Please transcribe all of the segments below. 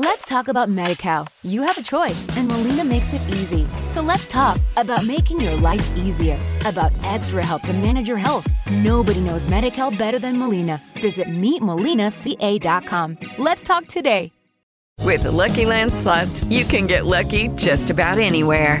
Let's talk about MediCal. You have a choice, and Molina makes it easy. So let's talk about making your life easier, about extra help to manage your health. Nobody knows MediCal better than Molina. Visit meetmolinaca.com. Let's talk today. With the Lucky Land slots, you can get lucky just about anywhere.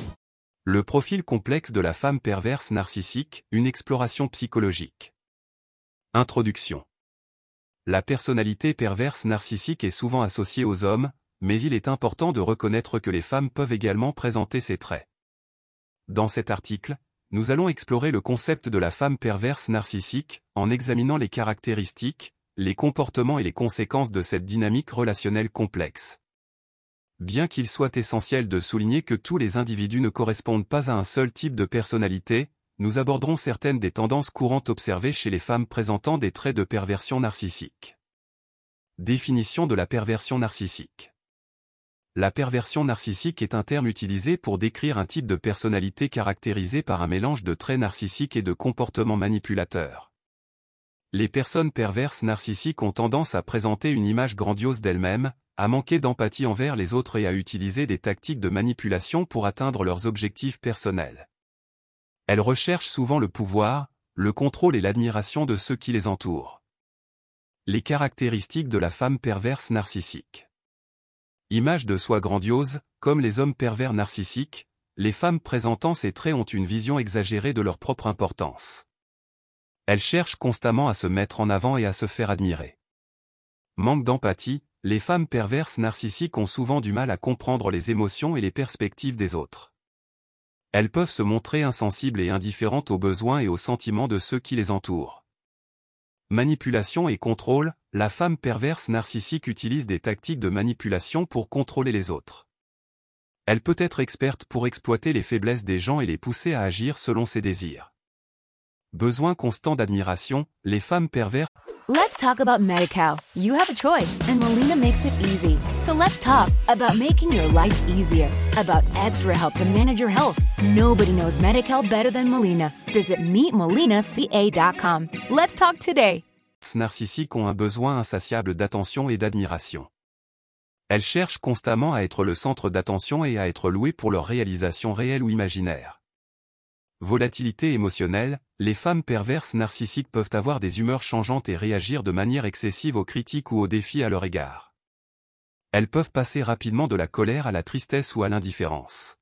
Le profil complexe de la femme perverse narcissique, une exploration psychologique. Introduction. La personnalité perverse narcissique est souvent associée aux hommes, mais il est important de reconnaître que les femmes peuvent également présenter ces traits. Dans cet article, nous allons explorer le concept de la femme perverse narcissique, en examinant les caractéristiques, les comportements et les conséquences de cette dynamique relationnelle complexe. Bien qu'il soit essentiel de souligner que tous les individus ne correspondent pas à un seul type de personnalité, nous aborderons certaines des tendances courantes observées chez les femmes présentant des traits de perversion narcissique. Définition de la perversion narcissique. La perversion narcissique est un terme utilisé pour décrire un type de personnalité caractérisé par un mélange de traits narcissiques et de comportements manipulateurs. Les personnes perverses narcissiques ont tendance à présenter une image grandiose d'elles-mêmes, à manquer d'empathie envers les autres et à utiliser des tactiques de manipulation pour atteindre leurs objectifs personnels. Elles recherchent souvent le pouvoir, le contrôle et l'admiration de ceux qui les entourent. Les caractéristiques de la femme perverse narcissique. Image de soi grandiose, comme les hommes pervers narcissiques, les femmes présentant ces traits ont une vision exagérée de leur propre importance. Elles cherchent constamment à se mettre en avant et à se faire admirer. Manque d'empathie, les femmes perverses narcissiques ont souvent du mal à comprendre les émotions et les perspectives des autres. Elles peuvent se montrer insensibles et indifférentes aux besoins et aux sentiments de ceux qui les entourent. Manipulation et contrôle, la femme perverse narcissique utilise des tactiques de manipulation pour contrôler les autres. Elle peut être experte pour exploiter les faiblesses des gens et les pousser à agir selon ses désirs. Besoin constant d'admiration, les femmes perverses Let's talk about MediCal. You have a choice, and Molina makes it easy. So let's talk about making your life easier, about extra help to manage your health. Nobody knows MediCal better than Molina. Visit meetmolinaca.com. Let's talk today. narcissiques ont un besoin insatiable d'attention et d'admiration. Elles cherchent constamment à être le centre d'attention et à être louées pour leur réalisation réelle ou imaginaire. Volatilité émotionnelle, les femmes perverses narcissiques peuvent avoir des humeurs changeantes et réagir de manière excessive aux critiques ou aux défis à leur égard. Elles peuvent passer rapidement de la colère à la tristesse ou à l'indifférence.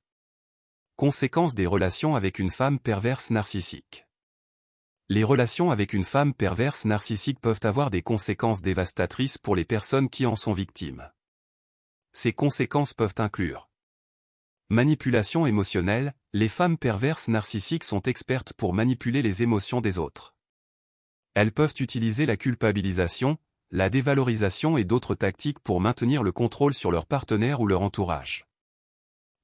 Conséquence des relations avec une femme perverse narcissique. Les relations avec une femme perverse narcissique peuvent avoir des conséquences dévastatrices pour les personnes qui en sont victimes. Ces conséquences peuvent inclure Manipulation émotionnelle, les femmes perverses narcissiques sont expertes pour manipuler les émotions des autres. Elles peuvent utiliser la culpabilisation, la dévalorisation et d'autres tactiques pour maintenir le contrôle sur leur partenaire ou leur entourage.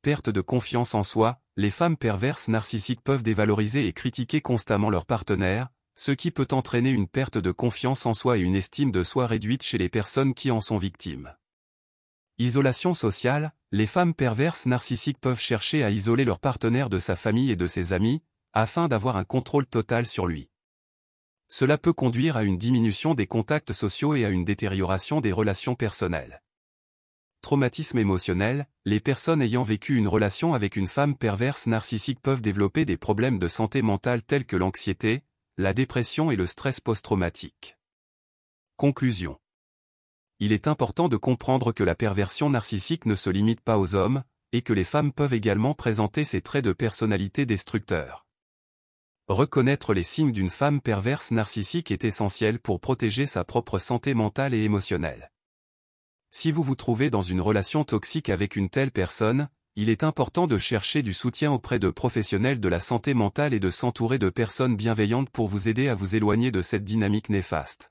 Perte de confiance en soi, les femmes perverses narcissiques peuvent dévaloriser et critiquer constamment leur partenaire, ce qui peut entraîner une perte de confiance en soi et une estime de soi réduite chez les personnes qui en sont victimes. Isolation sociale, les femmes perverses narcissiques peuvent chercher à isoler leur partenaire de sa famille et de ses amis, afin d'avoir un contrôle total sur lui. Cela peut conduire à une diminution des contacts sociaux et à une détérioration des relations personnelles. Traumatisme émotionnel, les personnes ayant vécu une relation avec une femme perverse narcissique peuvent développer des problèmes de santé mentale tels que l'anxiété, la dépression et le stress post-traumatique. Conclusion il est important de comprendre que la perversion narcissique ne se limite pas aux hommes, et que les femmes peuvent également présenter ces traits de personnalité destructeurs. Reconnaître les signes d'une femme perverse narcissique est essentiel pour protéger sa propre santé mentale et émotionnelle. Si vous vous trouvez dans une relation toxique avec une telle personne, il est important de chercher du soutien auprès de professionnels de la santé mentale et de s'entourer de personnes bienveillantes pour vous aider à vous éloigner de cette dynamique néfaste.